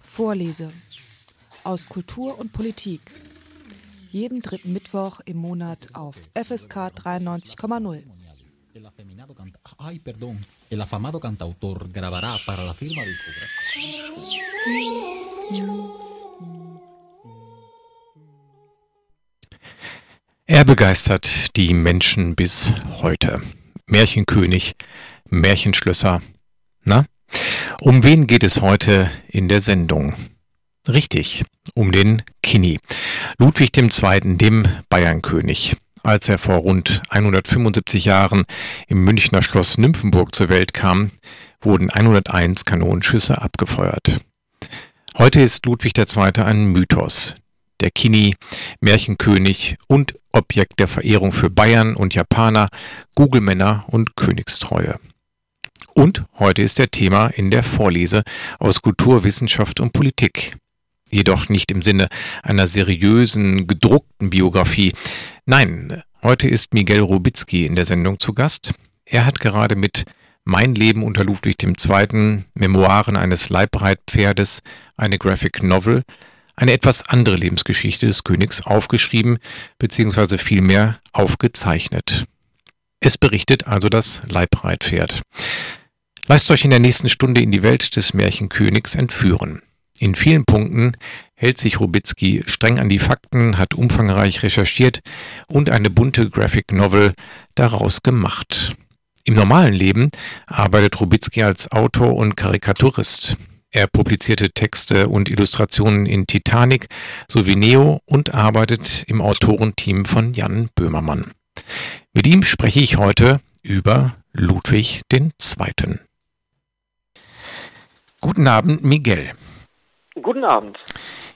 Vorlese aus Kultur und Politik. Jeden dritten Mittwoch im Monat auf FSK 93,0. Ay, perdón. El afamado cantautor grabará para la firma. Er begeistert die Menschen bis heute. Märchenkönig, Märchenschlösser. Na? Um wen geht es heute in der Sendung? Richtig, um den Kini. Ludwig II., dem Bayernkönig. Als er vor rund 175 Jahren im Münchner Schloss Nymphenburg zur Welt kam, wurden 101 Kanonenschüsse abgefeuert. Heute ist Ludwig II. ein Mythos. Der Kini, Märchenkönig und Objekt der Verehrung für Bayern und Japaner, Google-Männer und Königstreue. Und heute ist der Thema in der Vorlese aus Kultur, Wissenschaft und Politik. Jedoch nicht im Sinne einer seriösen, gedruckten Biografie. Nein, heute ist Miguel Robitzky in der Sendung zu Gast. Er hat gerade mit Mein Leben unter Ludwig II. Memoiren eines Leibreitpferdes, eine Graphic Novel, eine etwas andere Lebensgeschichte des Königs aufgeschrieben bzw. vielmehr aufgezeichnet. Es berichtet also das Leibreitpferd. Lasst euch in der nächsten Stunde in die Welt des Märchenkönigs entführen. In vielen Punkten hält sich Rubitzky streng an die Fakten, hat umfangreich recherchiert und eine bunte Graphic Novel daraus gemacht. Im normalen Leben arbeitet Rubitzky als Autor und Karikaturist. Er publizierte Texte und Illustrationen in Titanic sowie Neo und arbeitet im Autorenteam von Jan Böhmermann. Mit ihm spreche ich heute über Ludwig II. Guten Abend, Miguel. Guten Abend.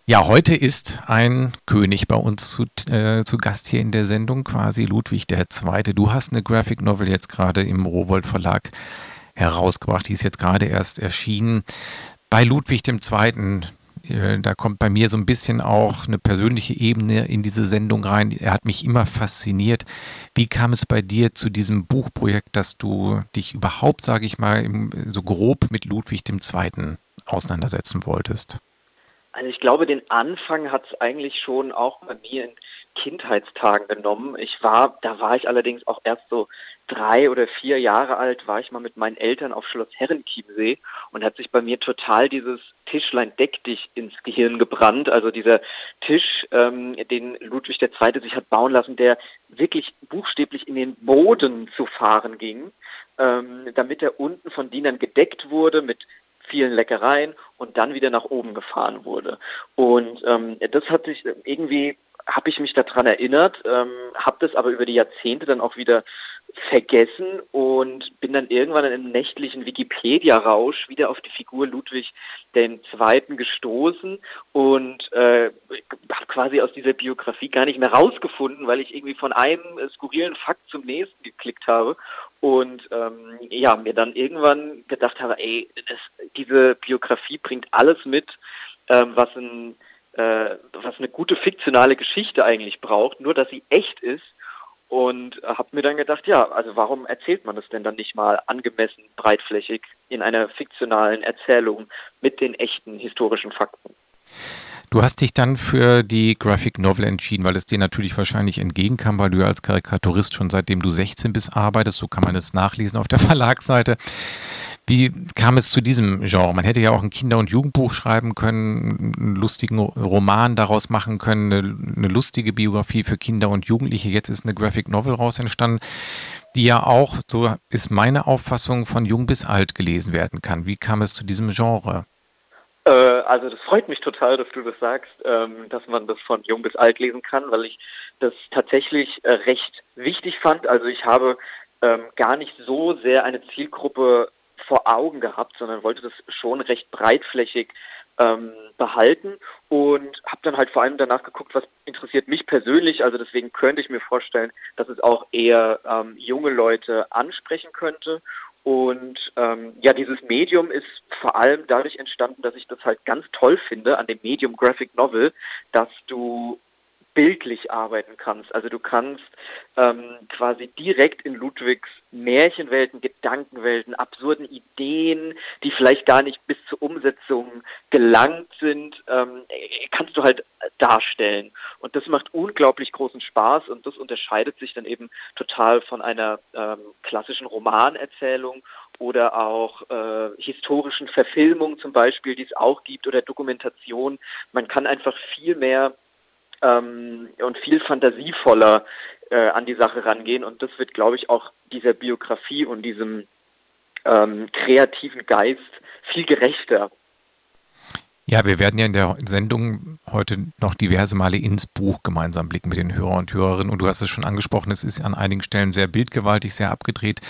Ja, heute ist ein König bei uns zu, äh, zu Gast hier in der Sendung, quasi Ludwig II. Du hast eine Graphic Novel jetzt gerade im Rowold Verlag herausgebracht, die ist jetzt gerade erst erschienen bei Ludwig II., äh, da kommt bei mir so ein bisschen auch eine persönliche Ebene in diese Sendung rein. Er hat mich immer fasziniert. Wie kam es bei dir zu diesem Buchprojekt, dass du dich überhaupt, sage ich mal, so grob mit Ludwig II. auseinandersetzen wolltest? Also ich glaube, den Anfang hat es eigentlich schon auch bei mir in Kindheitstagen genommen. Ich war, da war ich allerdings auch erst so drei oder vier Jahre alt, war ich mal mit meinen Eltern auf Schloss Herrenchiemsee und hat sich bei mir total dieses Tischlein deck dich ins Gehirn gebrannt. Also dieser Tisch, ähm, den Ludwig II. sich hat bauen lassen, der wirklich buchstäblich in den Boden zu fahren ging, ähm, damit er unten von Dienern gedeckt wurde mit vielen Leckereien und dann wieder nach oben gefahren wurde. Und ähm, das hat sich irgendwie, habe ich mich daran erinnert, ähm, habe das aber über die Jahrzehnte dann auch wieder vergessen und bin dann irgendwann in einem nächtlichen Wikipedia-Rausch wieder auf die Figur Ludwig II. gestoßen und äh, habe quasi aus dieser Biografie gar nicht mehr rausgefunden, weil ich irgendwie von einem skurrilen Fakt zum nächsten geklickt habe und ähm, ja, mir dann irgendwann gedacht habe, ey, das, diese Biografie bringt alles mit, ähm, was, ein, äh, was eine gute fiktionale Geschichte eigentlich braucht, nur dass sie echt ist und habe mir dann gedacht, ja, also warum erzählt man das denn dann nicht mal angemessen breitflächig in einer fiktionalen Erzählung mit den echten historischen Fakten? Du hast dich dann für die Graphic Novel entschieden, weil es dir natürlich wahrscheinlich entgegenkam, weil du ja als Karikaturist schon seitdem du 16 bist arbeitest, so kann man es nachlesen auf der Verlagsseite. Wie kam es zu diesem Genre? Man hätte ja auch ein Kinder- und Jugendbuch schreiben können, einen lustigen Roman daraus machen können, eine, eine, lustige Biografie für Kinder und Jugendliche. Jetzt ist eine Graphic Novel raus entstanden, die ja auch, so ist meine Auffassung, von jung bis alt gelesen werden kann. Wie kam es zu diesem Genre? Äh, also das freut mich total, dass du das sagst, ähm, dass man das von jung bis alt lesen kann, weil ich das tatsächlich äh, recht wichtig fand. Also ich habe ähm, gar nicht so sehr eine Zielgruppe vor Augen gehabt, sondern wollte das schon recht breitflächig ähm, behalten und habe dann halt vor allem danach geguckt, was interessiert mich persönlich. Also deswegen könnte ich mir vorstellen, dass es auch eher ähm, junge Leute ansprechen könnte. Und ähm, ja, dieses Medium ist vor allem dadurch entstanden, dass ich das halt ganz toll finde an dem Medium Graphic Novel, dass du bildlich arbeiten kannst. Also du kannst ähm, quasi direkt in Ludwigs Märchenwelten, Gedankenwelten, absurden Ideen, die vielleicht gar nicht bis zur Umsetzung gelangt sind, ähm, kannst du halt darstellen. Und das macht unglaublich großen Spaß und das unterscheidet sich dann eben total von einer ähm, klassischen Romanerzählung oder auch äh, historischen Verfilmungen zum Beispiel, die es auch gibt, oder Dokumentation. Man kann einfach viel mehr ähm, und viel fantasievoller äh, an die Sache rangehen. Und das wird, glaube ich, auch dieser Biografie und diesem ähm, kreativen Geist viel gerechter. Ja, wir werden ja in der Sendung heute noch diverse Male ins Buch gemeinsam blicken mit den Hörer und Hörerinnen. Und du hast es schon angesprochen, es ist an einigen Stellen sehr bildgewaltig, sehr abgedreht.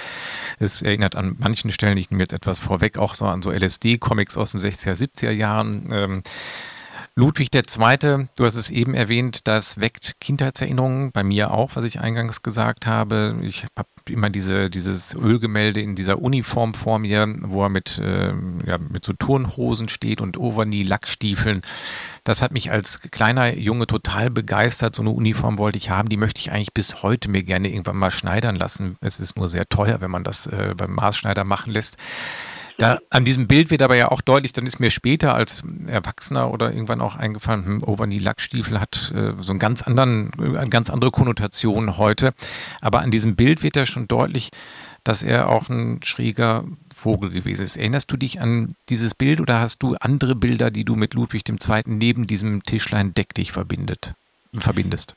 Es erinnert an manchen Stellen, ich nehme jetzt etwas vorweg, auch so an so LSD-Comics aus den 60er, 70er Jahren. Ähm, Ludwig II., du hast es eben erwähnt, das weckt Kindheitserinnerungen, bei mir auch, was ich eingangs gesagt habe. Ich habe immer diese, dieses Ölgemälde in dieser Uniform vor mir, wo er mit, äh, ja, mit so Turnhosen steht und Overknee-Lackstiefeln. Das hat mich als kleiner Junge total begeistert. So eine Uniform wollte ich haben. Die möchte ich eigentlich bis heute mir gerne irgendwann mal schneidern lassen. Es ist nur sehr teuer, wenn man das äh, beim Maßschneider machen lässt. Da, an diesem Bild wird aber ja auch deutlich, dann ist mir später als Erwachsener oder irgendwann auch eingefallen, hm, Overknee Lackstiefel hat äh, so einen ganz anderen, eine ganz andere Konnotation heute. Aber an diesem Bild wird ja schon deutlich, dass er auch ein schräger Vogel gewesen ist. Erinnerst du dich an dieses Bild oder hast du andere Bilder, die du mit Ludwig II. neben diesem Tischlein Deck dich verbindet, verbindest?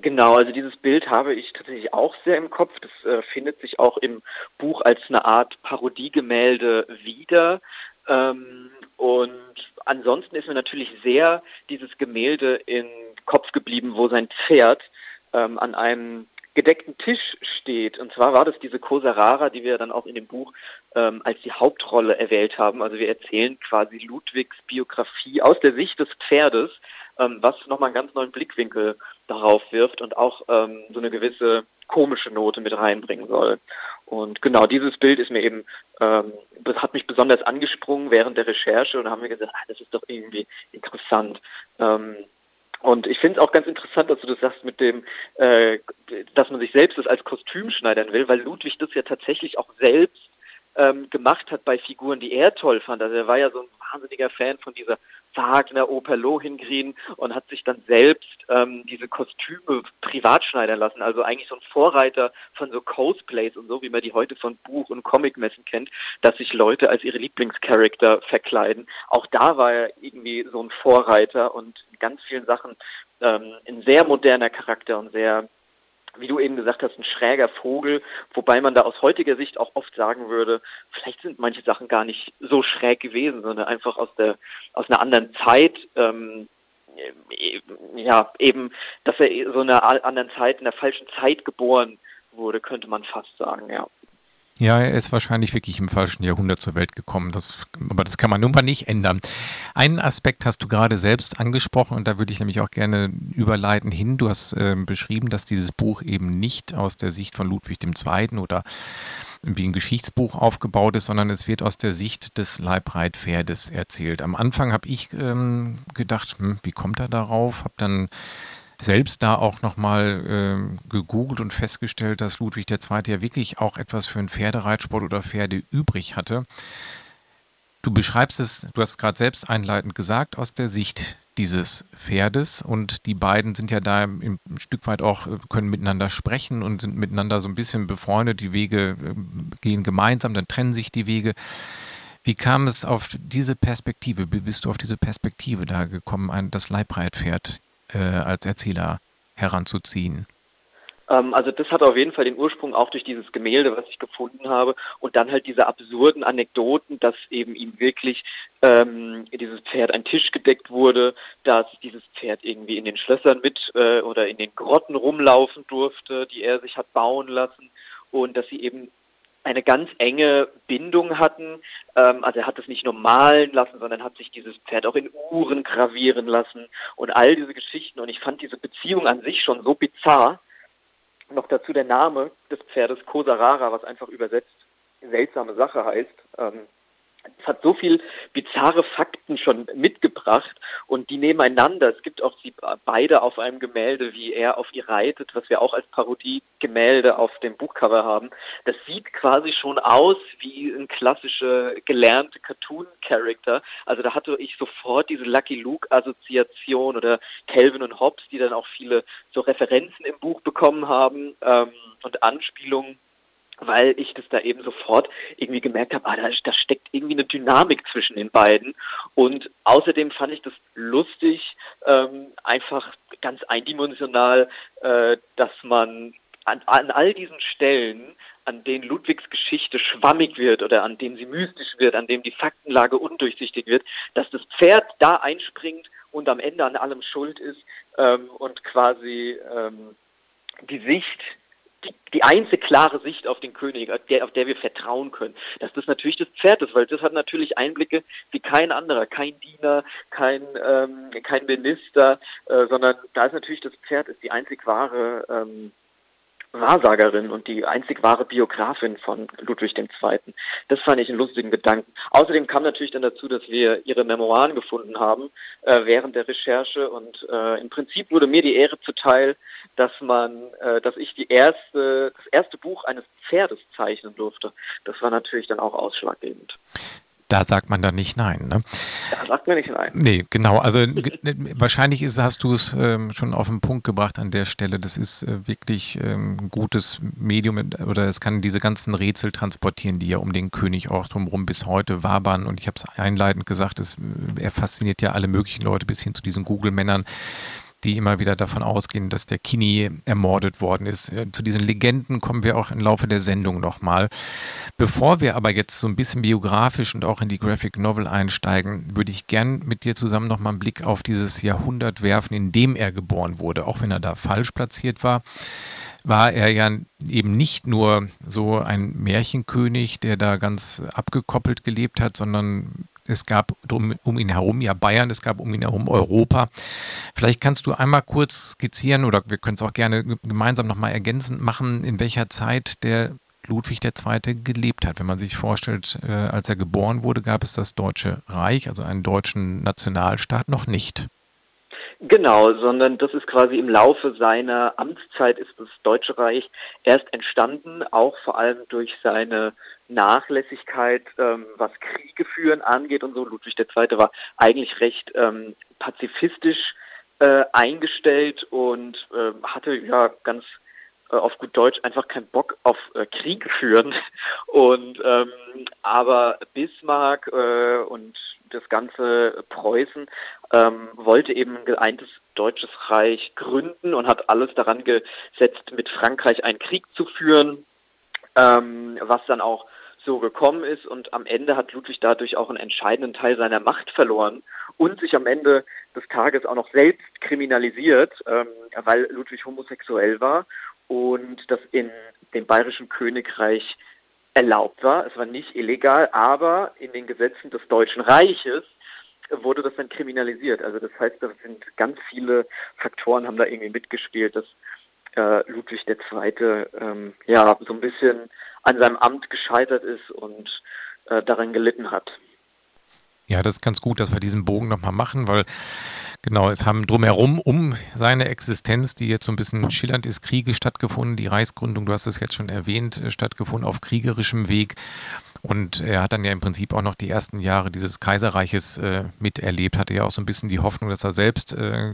Genau, also dieses Bild habe ich tatsächlich auch sehr im Kopf. Das äh, findet sich auch im Buch als eine Art Parodiegemälde wieder. Ähm, und ansonsten ist mir natürlich sehr dieses Gemälde im Kopf geblieben, wo sein Pferd ähm, an einem gedeckten Tisch steht. Und zwar war das diese Cosa Rara, die wir dann auch in dem Buch ähm, als die Hauptrolle erwählt haben. Also wir erzählen quasi Ludwigs Biografie aus der Sicht des Pferdes ähm, was nochmal einen ganz neuen Blickwinkel darauf wirft und auch ähm, so eine gewisse komische Note mit reinbringen soll. Und genau dieses Bild ist mir eben, ähm, hat mich besonders angesprungen während der Recherche und haben wir gesagt, ah, das ist doch irgendwie interessant. Ähm, und ich finde es auch ganz interessant, dass du das sagst mit dem, äh, dass man sich selbst das als Kostüm schneidern will, weil Ludwig das ja tatsächlich auch selbst ähm, gemacht hat bei Figuren, die er toll fand. Also er war ja so ein wahnsinniger Fan von dieser Wagner, Oper Lohengrin und hat sich dann selbst ähm, diese Kostüme privat schneidern lassen. Also eigentlich so ein Vorreiter von so Cosplays und so, wie man die heute von Buch- und Comicmessen kennt, dass sich Leute als ihre Lieblingscharakter verkleiden. Auch da war er irgendwie so ein Vorreiter und in ganz vielen Sachen ähm, ein sehr moderner Charakter und sehr wie du eben gesagt hast, ein schräger Vogel, wobei man da aus heutiger Sicht auch oft sagen würde, vielleicht sind manche Sachen gar nicht so schräg gewesen, sondern einfach aus der aus einer anderen Zeit. Ähm, ja, eben, dass er so in einer anderen Zeit, in der falschen Zeit geboren wurde, könnte man fast sagen, ja. Ja, er ist wahrscheinlich wirklich im falschen Jahrhundert zur Welt gekommen. Das, aber das kann man nun mal nicht ändern. Einen Aspekt hast du gerade selbst angesprochen und da würde ich nämlich auch gerne überleiten hin. Du hast äh, beschrieben, dass dieses Buch eben nicht aus der Sicht von Ludwig II. oder wie ein Geschichtsbuch aufgebaut ist, sondern es wird aus der Sicht des Leibreitpferdes erzählt. Am Anfang habe ich ähm, gedacht, hm, wie kommt er darauf? Habe dann selbst da auch nochmal äh, gegoogelt und festgestellt, dass Ludwig II. ja wirklich auch etwas für einen Pferdereitsport oder Pferde übrig hatte. Du beschreibst es, du hast gerade selbst einleitend gesagt, aus der Sicht dieses Pferdes und die beiden sind ja da ein Stück weit auch, äh, können miteinander sprechen und sind miteinander so ein bisschen befreundet. Die Wege äh, gehen gemeinsam, dann trennen sich die Wege. Wie kam es auf diese Perspektive? Wie bist du auf diese Perspektive da gekommen, das Leibreitpferd äh, als Erzähler heranzuziehen? Ähm, also das hat auf jeden Fall den Ursprung auch durch dieses Gemälde, was ich gefunden habe und dann halt diese absurden Anekdoten, dass eben ihm wirklich ähm, dieses Pferd ein Tisch gedeckt wurde, dass dieses Pferd irgendwie in den Schlössern mit äh, oder in den Grotten rumlaufen durfte, die er sich hat bauen lassen und dass sie eben eine ganz enge Bindung hatten. Ähm, also er hat es nicht nur malen lassen, sondern hat sich dieses Pferd auch in Uhren gravieren lassen und all diese Geschichten. Und ich fand diese Beziehung an sich schon so bizarr. Noch dazu der Name des Pferdes Kosarara, was einfach übersetzt seltsame Sache heißt. Ähm, es hat so viel bizarre Fakten schon mitgebracht und die nebeneinander. Es gibt auch sie beide auf einem Gemälde, wie er auf ihr reitet, was wir auch als Parodie-Gemälde auf dem Buchcover haben. Das sieht quasi schon aus wie ein klassischer gelernte Cartoon-Character. Also da hatte ich sofort diese Lucky Luke-Assoziation oder Calvin und Hobbes, die dann auch viele so Referenzen im Buch bekommen haben ähm, und Anspielungen weil ich das da eben sofort irgendwie gemerkt habe, ah, da, da steckt irgendwie eine Dynamik zwischen den beiden. Und außerdem fand ich das lustig, ähm, einfach ganz eindimensional, äh, dass man an, an all diesen Stellen, an denen Ludwigs Geschichte schwammig wird oder an denen sie mystisch wird, an denen die Faktenlage undurchsichtig wird, dass das Pferd da einspringt und am Ende an allem schuld ist ähm, und quasi ähm, die Sicht die, die einzige klare Sicht auf den König, auf der, auf der wir vertrauen können, dass das natürlich das Pferd ist, weil das hat natürlich Einblicke wie kein anderer, kein Diener, kein, ähm, kein Minister, äh, sondern da ist natürlich das Pferd ist die einzig wahre ähm, Wahrsagerin und die einzig wahre Biografin von Ludwig II. Das fand ich einen lustigen Gedanken. Außerdem kam natürlich dann dazu, dass wir ihre Memoiren gefunden haben äh, während der Recherche und äh, im Prinzip wurde mir die Ehre zuteil, dass man, äh, dass ich die erste, das erste Buch eines Pferdes zeichnen durfte. Das war natürlich dann auch ausschlaggebend da sagt man dann nicht nein. Ne? Da sagt man nicht nein. Nee, genau. Also wahrscheinlich ist, hast du es ähm, schon auf den Punkt gebracht an der Stelle. Das ist äh, wirklich ähm, ein gutes Medium oder es kann diese ganzen Rätsel transportieren, die ja um den König auch drumherum bis heute wabern. Und ich habe es einleitend gesagt, es, er fasziniert ja alle möglichen Leute bis hin zu diesen Google-Männern die immer wieder davon ausgehen, dass der Kini ermordet worden ist. Zu diesen Legenden kommen wir auch im Laufe der Sendung nochmal. Bevor wir aber jetzt so ein bisschen biografisch und auch in die Graphic Novel einsteigen, würde ich gern mit dir zusammen nochmal einen Blick auf dieses Jahrhundert werfen, in dem er geboren wurde, auch wenn er da falsch platziert war war er ja eben nicht nur so ein Märchenkönig, der da ganz abgekoppelt gelebt hat, sondern es gab drum, um ihn herum ja Bayern, es gab um ihn herum Europa. Vielleicht kannst du einmal kurz skizzieren oder wir können es auch gerne gemeinsam nochmal ergänzend machen, in welcher Zeit der Ludwig II. gelebt hat. Wenn man sich vorstellt, äh, als er geboren wurde, gab es das Deutsche Reich, also einen deutschen Nationalstaat, noch nicht. Genau, sondern das ist quasi im Laufe seiner Amtszeit ist das Deutsche Reich erst entstanden, auch vor allem durch seine Nachlässigkeit, ähm, was Kriege führen angeht und so. Ludwig II. war eigentlich recht ähm, pazifistisch äh, eingestellt und äh, hatte ja ganz äh, auf gut Deutsch einfach keinen Bock auf äh, Krieg führen. Und ähm, aber Bismarck äh, und das ganze Preußen ähm, wollte eben ein geeintes deutsches Reich gründen und hat alles daran gesetzt, mit Frankreich einen Krieg zu führen, ähm, was dann auch so gekommen ist und am Ende hat Ludwig dadurch auch einen entscheidenden Teil seiner Macht verloren und sich am Ende des Tages auch noch selbst kriminalisiert, ähm, weil Ludwig homosexuell war und das in dem bayerischen Königreich erlaubt war. Es war nicht illegal, aber in den Gesetzen des Deutschen Reiches wurde das dann kriminalisiert. Also das heißt, da sind ganz viele Faktoren haben da irgendwie mitgespielt, dass äh, Ludwig II. Ähm, ja so ein bisschen an seinem Amt gescheitert ist und äh, daran gelitten hat. Ja, das ist ganz gut, dass wir diesen Bogen nochmal machen, weil genau, es haben drumherum um seine Existenz, die jetzt so ein bisschen schillernd ist, Kriege stattgefunden. Die Reichsgründung, du hast es jetzt schon erwähnt, äh, stattgefunden auf kriegerischem Weg. Und er hat dann ja im Prinzip auch noch die ersten Jahre dieses Kaiserreiches äh, miterlebt, hatte ja auch so ein bisschen die Hoffnung, dass er selbst äh,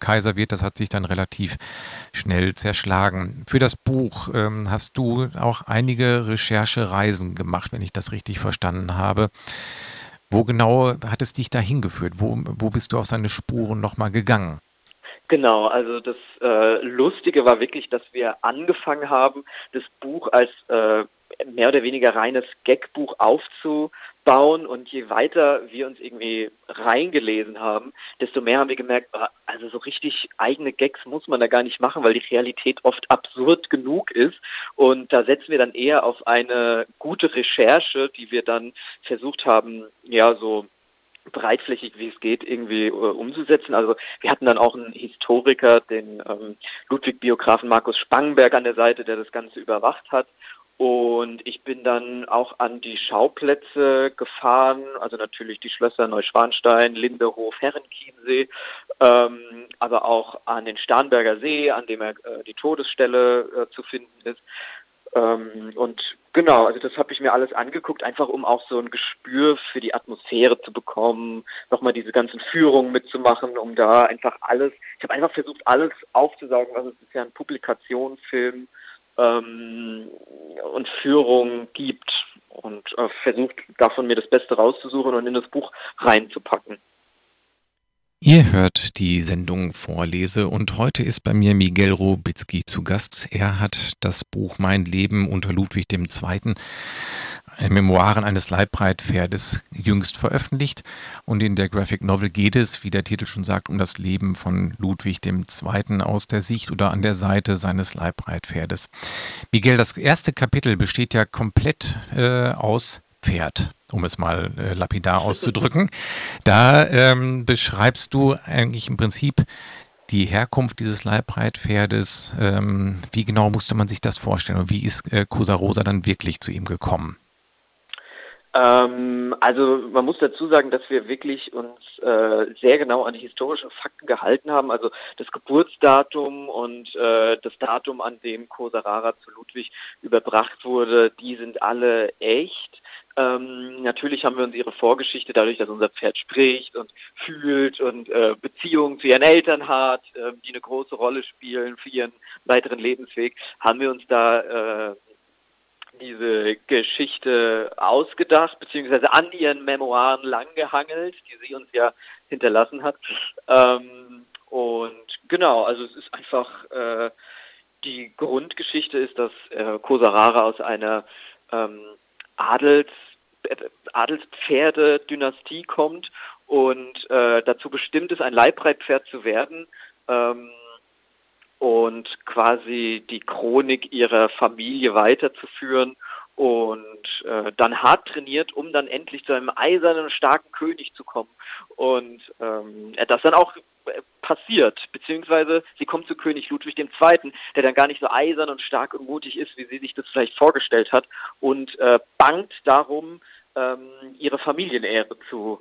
Kaiser wird. Das hat sich dann relativ schnell zerschlagen. Für das Buch ähm, hast du auch einige Recherchereisen gemacht, wenn ich das richtig verstanden habe. Wo genau hat es dich da hingeführt? Wo, wo bist du auf seine Spuren nochmal gegangen? Genau, also das äh, Lustige war wirklich, dass wir angefangen haben, das Buch als äh, mehr oder weniger reines Gagbuch aufzubauen. Und je weiter wir uns irgendwie reingelesen haben, desto mehr haben wir gemerkt, ah, also so richtig eigene Gags muss man da gar nicht machen, weil die Realität oft absurd genug ist. Und da setzen wir dann eher auf eine gute Recherche, die wir dann versucht haben, ja, so breitflächig wie es geht irgendwie äh, umzusetzen. Also wir hatten dann auch einen Historiker, den ähm, Ludwig-Biografen Markus Spangenberg an der Seite, der das Ganze überwacht hat Und ich bin dann auch an die Schauplätze gefahren, also natürlich die Schlösser Neuschwanstein, Lindehof, Herrenchiemsee, ähm, aber auch an den Starnberger See, an dem er, äh, die Todesstelle äh, zu finden ist. Ähm, und genau, also das habe ich mir alles angeguckt, einfach um auch so ein Gespür für die Atmosphäre zu bekommen, nochmal diese ganzen Führungen mitzumachen, um da einfach alles, ich habe einfach versucht, alles aufzusaugen, was es bisher an Publikationen, Film ähm, und Führung gibt und äh, versucht davon mir das Beste rauszusuchen und in das Buch reinzupacken. Ihr hört die Sendung Vorlese und heute ist bei mir Miguel Robitzky zu Gast. Er hat das Buch Mein Leben unter Ludwig II. Äh, Memoiren eines Leibreitpferdes jüngst veröffentlicht und in der Graphic Novel geht es, wie der Titel schon sagt, um das Leben von Ludwig II. aus der Sicht oder an der Seite seines Leibreitpferdes. Miguel, das erste Kapitel besteht ja komplett äh, aus Pferd um es mal äh, lapidar auszudrücken. Da ähm, beschreibst du eigentlich im Prinzip die Herkunft dieses Leibreitpferdes. Ähm, wie genau musste man sich das vorstellen und wie ist äh, Cosa Rosa dann wirklich zu ihm gekommen? Ähm, also man muss dazu sagen, dass wir wirklich uns äh, sehr genau an die historischen Fakten gehalten haben. Also das Geburtsdatum und äh, das Datum, an dem Cosa Rara zu Ludwig überbracht wurde, die sind alle echt. Ähm, natürlich haben wir uns ihre Vorgeschichte dadurch, dass unser Pferd spricht und fühlt und äh, Beziehungen zu ihren Eltern hat, äh, die eine große Rolle spielen für ihren weiteren Lebensweg, haben wir uns da äh, diese Geschichte ausgedacht, beziehungsweise an ihren Memoiren langgehangelt, die sie uns ja hinterlassen hat. Ähm, und genau, also es ist einfach, äh, die Grundgeschichte ist, dass äh, Kosarara aus einer ähm, Adels, Adelspferde-Dynastie kommt und äh, dazu bestimmt ist, ein Leibreitpferd zu werden ähm, und quasi die Chronik ihrer Familie weiterzuführen und äh, dann hart trainiert, um dann endlich zu einem eisernen, starken König zu kommen. Und ähm, das dann auch passiert, beziehungsweise sie kommt zu König Ludwig II., der dann gar nicht so eisern und stark und mutig ist, wie sie sich das vielleicht vorgestellt hat, und äh, bangt darum, ähm, ihre Familienehre zu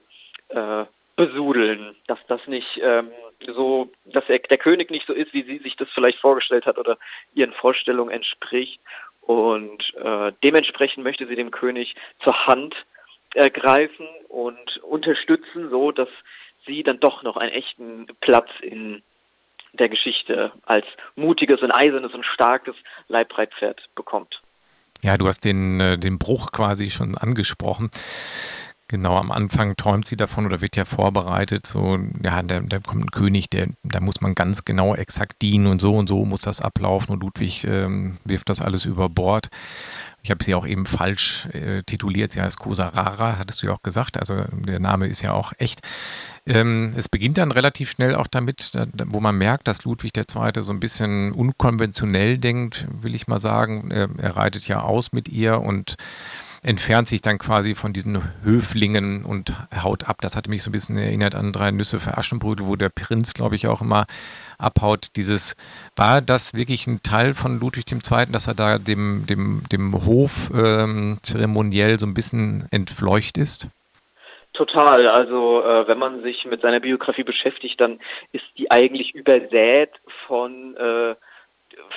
äh, besudeln, dass das nicht ähm, so, dass er, der König nicht so ist, wie sie sich das vielleicht vorgestellt hat oder ihren Vorstellungen entspricht. Und äh, dementsprechend möchte sie dem König zur Hand ergreifen und unterstützen, so dass sie dann doch noch einen echten Platz in der Geschichte als mutiges und eisernes und starkes Leibreitpferd bekommt. Ja, du hast den, äh, den Bruch quasi schon angesprochen. Genau, am Anfang träumt sie davon oder wird ja vorbereitet, so, ja, da, da kommt ein König, der, da muss man ganz genau exakt dienen und so und so muss das ablaufen und Ludwig ähm, wirft das alles über Bord. Ich habe sie auch eben falsch äh, tituliert. Sie heißt Cosa Rara, hattest du ja auch gesagt. Also der Name ist ja auch echt. Ähm, es beginnt dann relativ schnell auch damit, da, wo man merkt, dass Ludwig II. so ein bisschen unkonventionell denkt, will ich mal sagen. Er, er reitet ja aus mit ihr und entfernt sich dann quasi von diesen Höflingen und haut ab. Das hatte mich so ein bisschen erinnert an drei Nüsse für Aschenbrödel, wo der Prinz, glaube ich, auch immer abhaut. Dieses, war das wirklich ein Teil von Ludwig II., dass er da dem, dem, dem Hof ähm, zeremoniell so ein bisschen entfleucht ist? Total. Also äh, wenn man sich mit seiner Biografie beschäftigt, dann ist die eigentlich übersät von äh,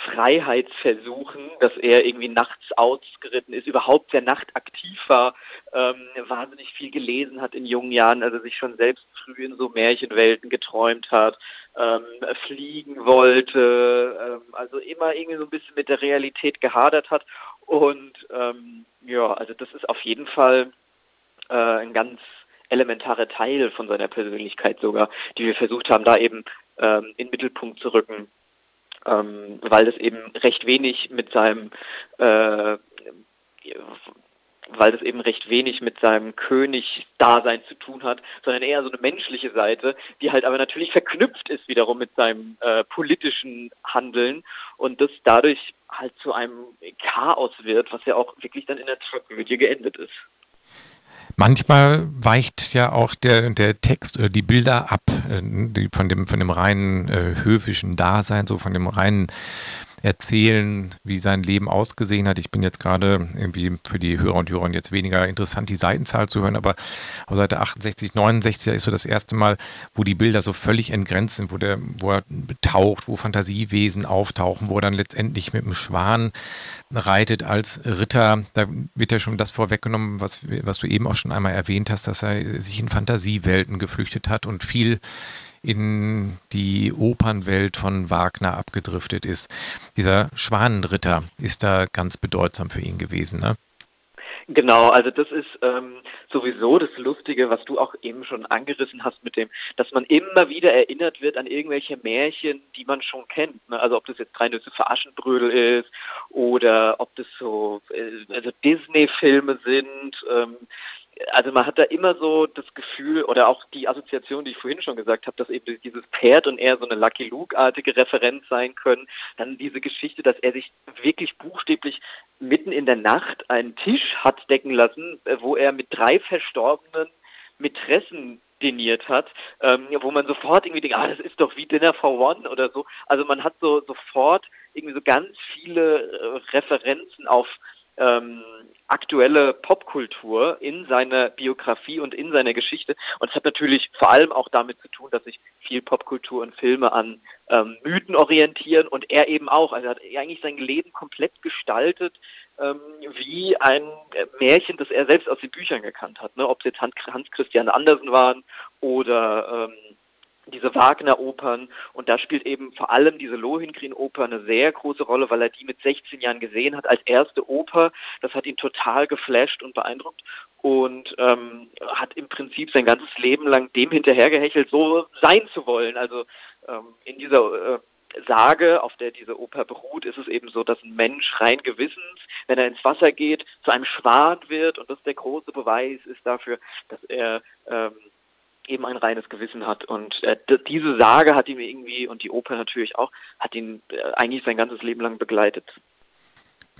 Freiheitsversuchen, dass er irgendwie nachts ausgeritten ist, überhaupt sehr nachtaktiv war, ähm, wahnsinnig viel gelesen hat in jungen Jahren, also sich schon selbst früh in so Märchenwelten geträumt hat, ähm, fliegen wollte, ähm, also immer irgendwie so ein bisschen mit der Realität gehadert hat. Und ähm, ja, also das ist auf jeden Fall äh, ein ganz elementarer Teil von seiner Persönlichkeit sogar, die wir versucht haben, da eben ähm, in den Mittelpunkt zu rücken ähm, weil das eben recht wenig mit seinem äh, weil das eben recht wenig mit seinem König-Dasein zu tun hat, sondern eher so eine menschliche Seite, die halt aber natürlich verknüpft ist wiederum mit seinem äh, politischen Handeln und das dadurch halt zu einem Chaos wird, was ja auch wirklich dann in der Tragödie geendet ist. Manchmal weicht ja auch der, der Text oder die Bilder ab, äh, die von dem, von dem reinen äh, höfischen Dasein, so von dem reinen erzählen, wie sein Leben ausgesehen hat. Ich bin jetzt gerade irgendwie für die Hörer und Hörer jetzt weniger interessant, die Seitenzahl zu hören, aber auf Seite 68, 69 ist so das erste Mal, wo die Bilder so völlig entgrenzt sind, wo, der, wo er taucht, wo Fantasiewesen auftauchen, wo er dann letztendlich mit dem Schwan reitet als Ritter. Da wird ja schon das vorweggenommen, was, was du eben auch schon einmal erwähnt hast, dass er sich in Fantasiewelten geflüchtet hat und viel in die Opernwelt von Wagner abgedriftet ist. Dieser Schwanenritter ist da ganz bedeutsam für ihn gewesen, ne? Genau, also das ist ähm, sowieso das Lustige, was du auch eben schon angerissen hast mit dem, dass man immer wieder erinnert wird an irgendwelche Märchen, die man schon kennt. Ne? Also ob das jetzt drei Nüsse für Aschenbrödel ist oder ob das so äh, also Disney-Filme sind. Ähm, also man hat da immer so das Gefühl oder auch die Assoziation, die ich vorhin schon gesagt habe, dass eben dieses Pferd und er so eine Lucky Luke-artige Referenz sein können. Dann diese Geschichte, dass er sich wirklich buchstäblich mitten in der Nacht einen Tisch hat decken lassen, äh, wo er mit drei verstorbenen Mätressen diniert hat, ähm, wo man sofort irgendwie denkt, ah, das ist doch wie Dinner for One oder so. Also man hat so sofort irgendwie so ganz viele äh, Referenzen auf ähm, aktuelle Popkultur in seiner Biografie und in seiner Geschichte. Und es hat natürlich vor allem auch damit zu tun, dass sich viel Popkultur und Filme an ähm, Mythen orientieren und er eben auch. Also er hat eigentlich sein Leben komplett gestaltet ähm, wie ein Märchen, das er selbst aus den Büchern gekannt hat. Ne? Ob es jetzt Hans Christian Andersen waren oder ähm, diese Wagner-Opern und da spielt eben vor allem diese Lohengrin-Oper eine sehr große Rolle, weil er die mit 16 Jahren gesehen hat als erste Oper. Das hat ihn total geflasht und beeindruckt und ähm, hat im Prinzip sein ganzes Leben lang dem hinterhergehechelt, so sein zu wollen. Also ähm, in dieser äh, Sage, auf der diese Oper beruht, ist es eben so, dass ein Mensch rein gewissens, wenn er ins Wasser geht, zu einem Schwan wird und das der große Beweis ist dafür, dass er ähm, eben ein reines Gewissen hat. Und äh, diese Sage hat ihn irgendwie, und die Oper natürlich auch, hat ihn äh, eigentlich sein ganzes Leben lang begleitet.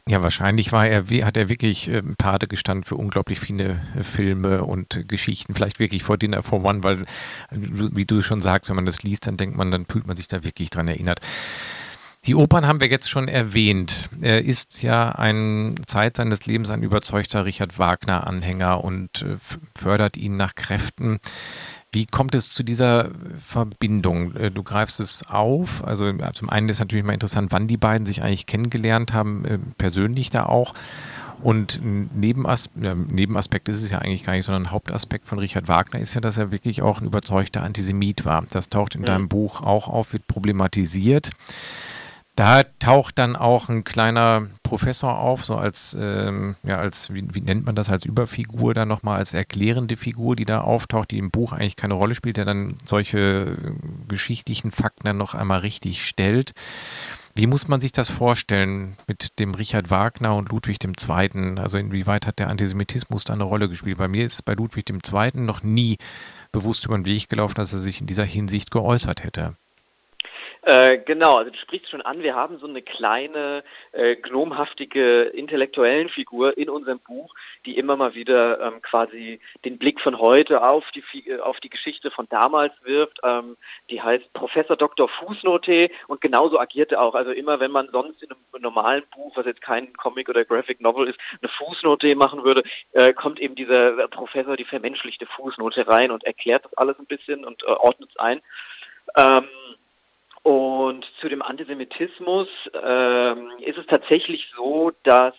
Ja, wahrscheinlich war er, hat er wirklich äh, Pate gestanden für unglaublich viele äh, Filme und äh, Geschichten, vielleicht wirklich vor Dinner for One, weil, wie du schon sagst, wenn man das liest, dann denkt man, dann fühlt man sich da wirklich dran erinnert. Die Opern haben wir jetzt schon erwähnt. Er ist ja ein Zeit seines Lebens ein überzeugter Richard Wagner-Anhänger und äh, fördert ihn nach Kräften. Wie kommt es zu dieser Verbindung? Äh, du greifst es auf. Also zum einen ist natürlich mal interessant, wann die beiden sich eigentlich kennengelernt haben, äh, persönlich da auch. Und ein ja, Nebenaspekt ist es ja eigentlich gar nicht, sondern ein Hauptaspekt von Richard Wagner ist ja, dass er wirklich auch ein überzeugter Antisemit war. Das taucht in ja. deinem Buch auch auf, wird problematisiert. Da taucht dann auch ein kleiner Professor auf, so als, ähm, ja, als, wie, wie, nennt man das, als Überfigur dann nochmal, als erklärende Figur, die da auftaucht, die im Buch eigentlich keine Rolle spielt, der dann solche äh, geschichtlichen Fakten dann noch einmal richtig stellt. Wie muss man sich das vorstellen mit dem Richard Wagner und Ludwig II.? Also inwieweit hat der Antisemitismus da eine Rolle gespielt? Bei mir ist bei Ludwig II. noch nie bewusst über den Weg gelaufen, dass er sich in dieser Hinsicht geäußert hätte. Äh, genau, also du sprichst schon an, wir haben so eine kleine, äh, gnomhaftige intellektuellen Figur in unserem Buch, die immer mal wieder ähm, quasi den Blick von heute auf die, äh, auf die Geschichte von damals wirft. Ähm, die heißt Professor Dr. Fußnote und genauso agiert er auch. Also immer, wenn man sonst in einem normalen Buch, was jetzt kein Comic oder Graphic Novel ist, eine Fußnote machen würde, äh, kommt eben dieser Professor, die vermenschlichte Fußnote rein und erklärt das alles ein bisschen und äh, ordnet es ein. Ähm, und zu dem Antisemitismus ähm, ist es tatsächlich so, dass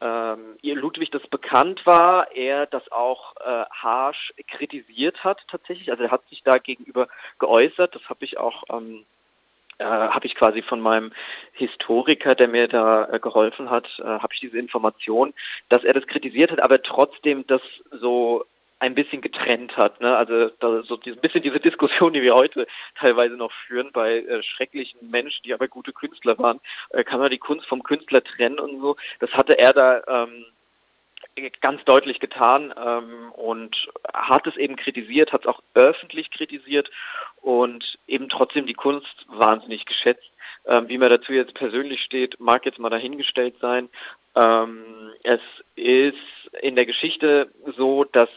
ähm, Ludwig das bekannt war, er das auch äh, harsch kritisiert hat tatsächlich. Also er hat sich da gegenüber geäußert. Das habe ich auch ähm, äh, habe ich quasi von meinem Historiker, der mir da äh, geholfen hat, äh, habe ich diese Information, dass er das kritisiert hat, aber trotzdem das so ein bisschen getrennt hat. Ne? Also da, so ein bisschen diese Diskussion, die wir heute teilweise noch führen bei äh, schrecklichen Menschen, die aber gute Künstler waren, äh, kann man die Kunst vom Künstler trennen und so. Das hatte er da ähm, ganz deutlich getan ähm, und hat es eben kritisiert, hat es auch öffentlich kritisiert und eben trotzdem die Kunst wahnsinnig geschätzt. Ähm, wie man dazu jetzt persönlich steht, mag jetzt mal dahingestellt sein. Ähm, es ist in der Geschichte so, dass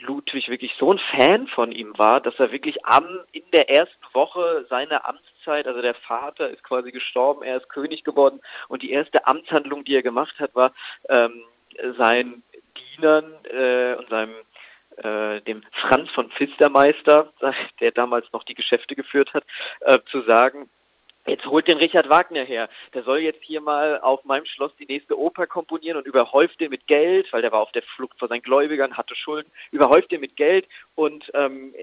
Ludwig wirklich so ein Fan von ihm war, dass er wirklich am, in der ersten Woche seiner Amtszeit also der Vater ist quasi gestorben, er ist König geworden und die erste Amtshandlung, die er gemacht hat, war ähm, seinen Dienern äh, und seinem äh, dem Franz von Pfistermeister, der damals noch die Geschäfte geführt hat, äh, zu sagen, Jetzt holt den Richard Wagner her. Der soll jetzt hier mal auf meinem Schloss die nächste Oper komponieren und überhäuft den mit Geld, weil der war auf der Flucht vor seinen Gläubigern, hatte Schulden, überhäuft den mit Geld und ähm,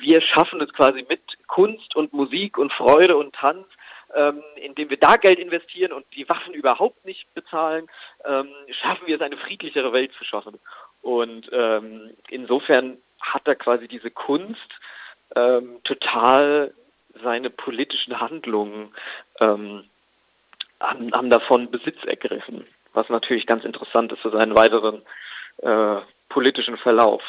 wir schaffen es quasi mit Kunst und Musik und Freude und Tanz, ähm, indem wir da Geld investieren und die Waffen überhaupt nicht bezahlen, ähm, schaffen wir es, eine friedlichere Welt zu schaffen. Und ähm, insofern hat er quasi diese Kunst ähm, total seine politischen Handlungen ähm, haben, haben, davon Besitz ergriffen, was natürlich ganz interessant ist für seinen weiteren äh, politischen Verlauf.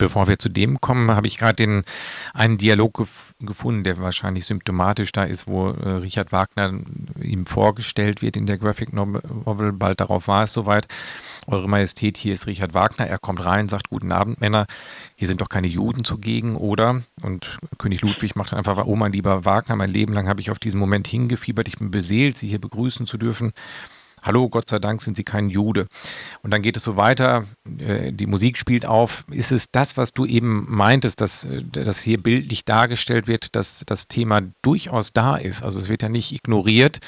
Bevor wir zu dem kommen, habe ich gerade einen Dialog gef gefunden, der wahrscheinlich symptomatisch da ist, wo äh, Richard Wagner ihm vorgestellt wird in der Graphic Novel. Bald darauf war es soweit. Eure Majestät, hier ist Richard Wagner. Er kommt rein, sagt Guten Abend, Männer. Hier sind doch keine Juden zugegen, oder? Und König Ludwig macht dann einfach, oh mein lieber Wagner, mein Leben lang habe ich auf diesen Moment hingefiebert. Ich bin beseelt, Sie hier begrüßen zu dürfen. Hallo, Gott sei Dank sind Sie kein Jude. Und dann geht es so weiter, äh, die Musik spielt auf. Ist es das, was du eben meintest, dass, äh, dass hier bildlich dargestellt wird, dass das Thema durchaus da ist? Also es wird ja nicht ignoriert,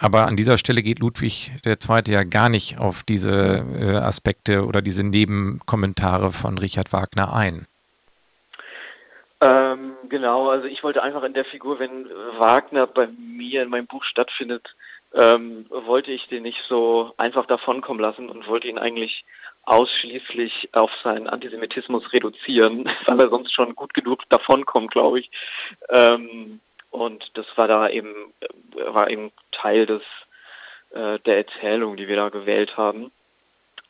aber an dieser Stelle geht Ludwig II. ja gar nicht auf diese äh, Aspekte oder diese Nebenkommentare von Richard Wagner ein. Ähm, genau, also ich wollte einfach in der Figur, wenn Wagner bei mir in meinem Buch stattfindet, ähm, wollte ich den nicht so einfach davonkommen lassen und wollte ihn eigentlich ausschließlich auf seinen Antisemitismus reduzieren, weil er sonst schon gut genug davonkommt, glaube ich. Ähm, und das war da eben, war eben Teil des, äh, der Erzählung, die wir da gewählt haben.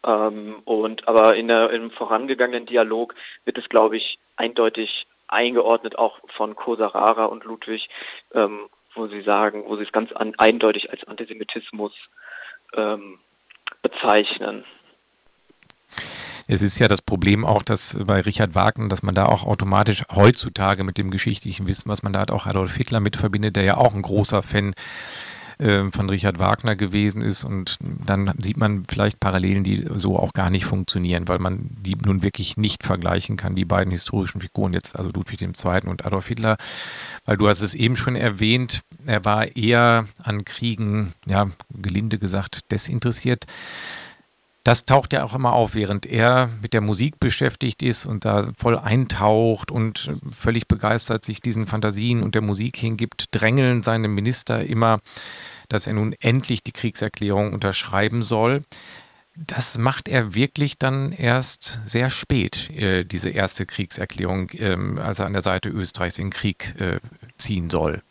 Ähm, und aber in der, im vorangegangenen Dialog wird es, glaube ich, eindeutig eingeordnet, auch von Kosarara und Ludwig, ähm, wo sie sagen, wo sie es ganz an, eindeutig als Antisemitismus ähm, bezeichnen. Es ist ja das Problem auch, dass bei Richard Wagner, dass man da auch automatisch heutzutage mit dem geschichtlichen Wissen, was man da hat, auch Adolf Hitler mit verbindet, der ja auch ein großer Fan äh, von Richard Wagner gewesen ist. Und dann sieht man vielleicht Parallelen, die so auch gar nicht funktionieren, weil man die nun wirklich nicht vergleichen kann, die beiden historischen Figuren, jetzt also Ludwig II. und Adolf Hitler. Weil du hast es eben schon erwähnt, er war eher an Kriegen, ja, gelinde gesagt, desinteressiert. Das taucht ja auch immer auf, während er mit der Musik beschäftigt ist und da voll eintaucht und völlig begeistert sich diesen Fantasien und der Musik hingibt, drängeln seine Minister immer, dass er nun endlich die Kriegserklärung unterschreiben soll. Das macht er wirklich dann erst sehr spät, äh, diese erste Kriegserklärung, äh, als er an der Seite Österreichs in den Krieg äh, ziehen soll.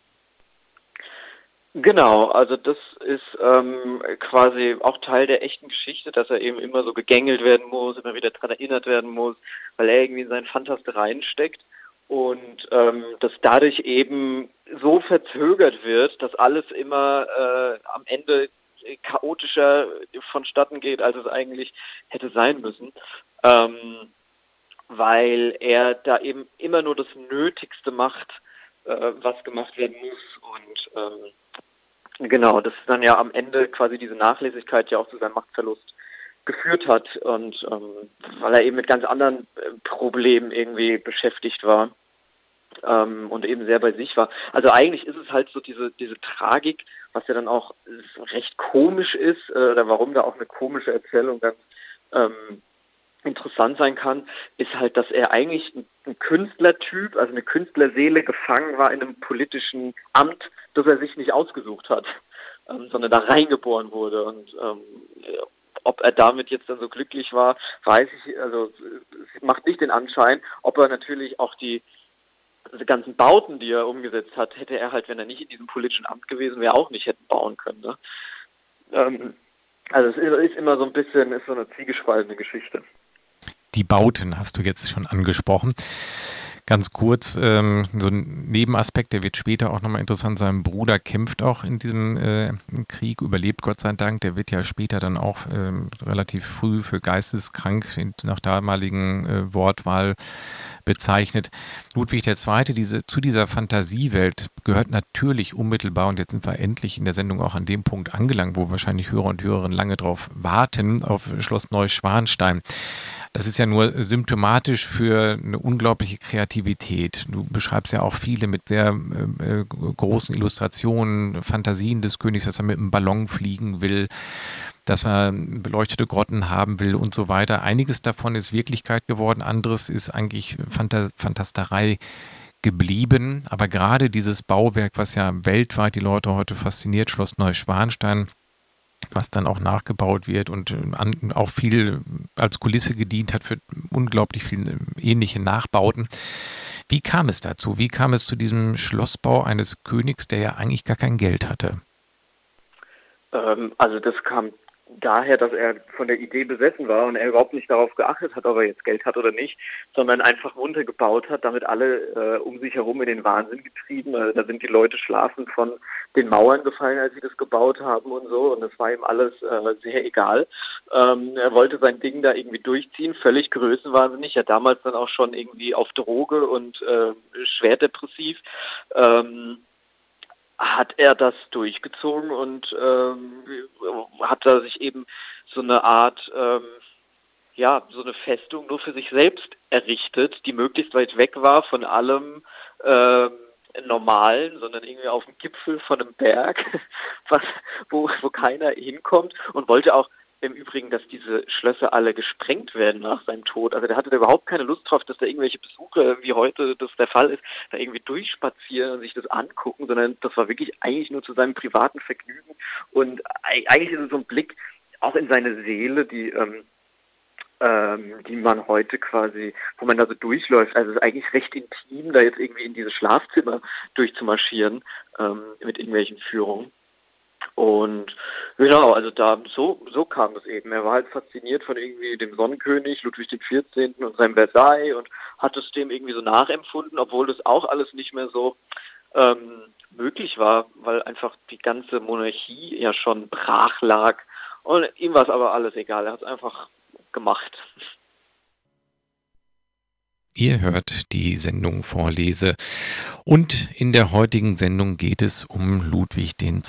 Genau, also das ist ähm, quasi auch Teil der echten Geschichte, dass er eben immer so gegängelt werden muss, immer wieder daran erinnert werden muss, weil er irgendwie in seinen Fantastereien steckt und ähm, dass dadurch eben so verzögert wird, dass alles immer äh, am Ende chaotischer vonstatten geht, als es eigentlich hätte sein müssen, ähm, weil er da eben immer nur das Nötigste macht, äh, was gemacht werden muss. Und ähm, Genau, das ist dann ja am Ende quasi diese Nachlässigkeit ja auch zu seinem Machtverlust geführt hat und ähm, weil er eben mit ganz anderen äh, Problemen irgendwie beschäftigt war ähm, und eben sehr bei sich war. Also eigentlich ist es halt so diese diese Tragik, was ja dann auch recht komisch ist äh, oder warum da auch eine komische Erzählung ganz ähm, interessant sein kann, ist halt, dass er eigentlich ein, ein Künstlertyp, also eine Künstlerseele gefangen war in einem politischen Amt, das er sich nicht ausgesucht hat, ähm, sondern da reingeboren wurde. Und ähm, ob er damit jetzt dann so glücklich war, weiß ich, also macht nicht den Anschein, ob er natürlich auch die also ganzen Bauten, die er umgesetzt hat, hätte er halt, wenn er nicht in diesem politischen Amt gewesen wäre, auch nicht hätten bauen können. Ne? Ähm, also es ist immer so ein bisschen, ist so eine zwiegespaltene Geschichte. Die Bauten hast du jetzt schon angesprochen. Ganz kurz, ähm, so ein Nebenaspekt, der wird später auch nochmal interessant sein. Bruder kämpft auch in diesem äh, Krieg, überlebt Gott sei Dank. Der wird ja später dann auch ähm, relativ früh für geisteskrank nach damaligen äh, Wortwahl bezeichnet. Ludwig II. Diese, zu dieser Fantasiewelt gehört natürlich unmittelbar, und jetzt sind wir endlich in der Sendung auch an dem Punkt angelangt, wo wahrscheinlich Hörer und Hörerinnen lange drauf warten, auf Schloss Neuschwanstein. Das ist ja nur symptomatisch für eine unglaubliche Kreativität. Du beschreibst ja auch viele mit sehr äh, großen Illustrationen, Fantasien des Königs, dass er mit einem Ballon fliegen will, dass er beleuchtete Grotten haben will und so weiter. Einiges davon ist Wirklichkeit geworden, anderes ist eigentlich Phanta Fantasterei geblieben. Aber gerade dieses Bauwerk, was ja weltweit die Leute heute fasziniert, Schloss Neuschwanstein, was dann auch nachgebaut wird und äh, auch viel als Kulisse gedient hat für unglaublich viele ähnliche Nachbauten. Wie kam es dazu? Wie kam es zu diesem Schlossbau eines Königs, der ja eigentlich gar kein Geld hatte? Ähm, also das kam daher, dass er von der Idee besessen war und er überhaupt nicht darauf geachtet hat, ob er jetzt Geld hat oder nicht, sondern einfach runtergebaut hat, damit alle äh, um sich herum in den Wahnsinn getrieben. Also da sind die Leute schlafend von den Mauern gefallen, als sie das gebaut haben und so. Und das war ihm alles äh, sehr egal. Ähm, er wollte sein Ding da irgendwie durchziehen, völlig größenwahnsinnig. Ja, damals dann auch schon irgendwie auf Droge und äh, schwer depressiv. Ähm, hat er das durchgezogen und ähm, hat da sich eben so eine Art, ähm, ja, so eine Festung nur für sich selbst errichtet, die möglichst weit weg war von allem ähm, Normalen, sondern irgendwie auf dem Gipfel von einem Berg, was, wo, wo keiner hinkommt und wollte auch im Übrigen, dass diese Schlösser alle gesprengt werden nach seinem Tod. Also der hatte da überhaupt keine Lust drauf, dass da irgendwelche Besucher, wie heute das der Fall ist, da irgendwie durchspazieren und sich das angucken, sondern das war wirklich eigentlich nur zu seinem privaten Vergnügen. Und eigentlich ist es so ein Blick auch in seine Seele, die ähm, ähm, die man heute quasi, wo man da so durchläuft. Also es ist eigentlich recht intim, da jetzt irgendwie in dieses Schlafzimmer durchzumarschieren ähm, mit irgendwelchen Führungen. Und genau, also da so so kam es eben. Er war halt fasziniert von irgendwie dem Sonnenkönig Ludwig XIV. und seinem Versailles und hat es dem irgendwie so nachempfunden, obwohl das auch alles nicht mehr so ähm, möglich war, weil einfach die ganze Monarchie ja schon brach lag. Und ihm war es aber alles egal. Er hat es einfach gemacht. Ihr hört die Sendung Vorlese. Und in der heutigen Sendung geht es um Ludwig II.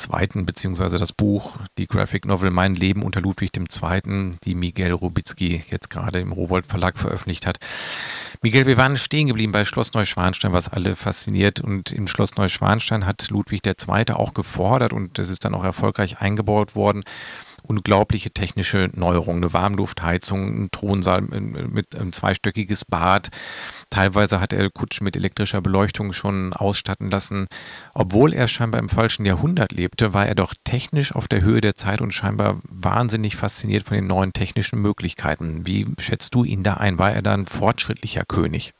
beziehungsweise das Buch, die Graphic Novel Mein Leben unter Ludwig II., die Miguel Rubitzky jetzt gerade im Rowold Verlag veröffentlicht hat. Miguel, wir waren stehen geblieben bei Schloss Neuschwanstein, was alle fasziniert. Und im Schloss Neuschwanstein hat Ludwig II. auch gefordert, und das ist dann auch erfolgreich eingebaut worden, unglaubliche technische Neuerungen. Eine Warmluftheizung, ein Thronsaal mit ein zweistöckiges Bad. Teilweise hat er Kutschen mit elektrischer Beleuchtung schon ausstatten lassen. Obwohl er scheinbar im falschen Jahrhundert lebte, war er doch technisch auf der Höhe der Zeit und scheinbar wahnsinnig fasziniert von den neuen technischen Möglichkeiten. Wie schätzt du ihn da ein? War er da ein fortschrittlicher König?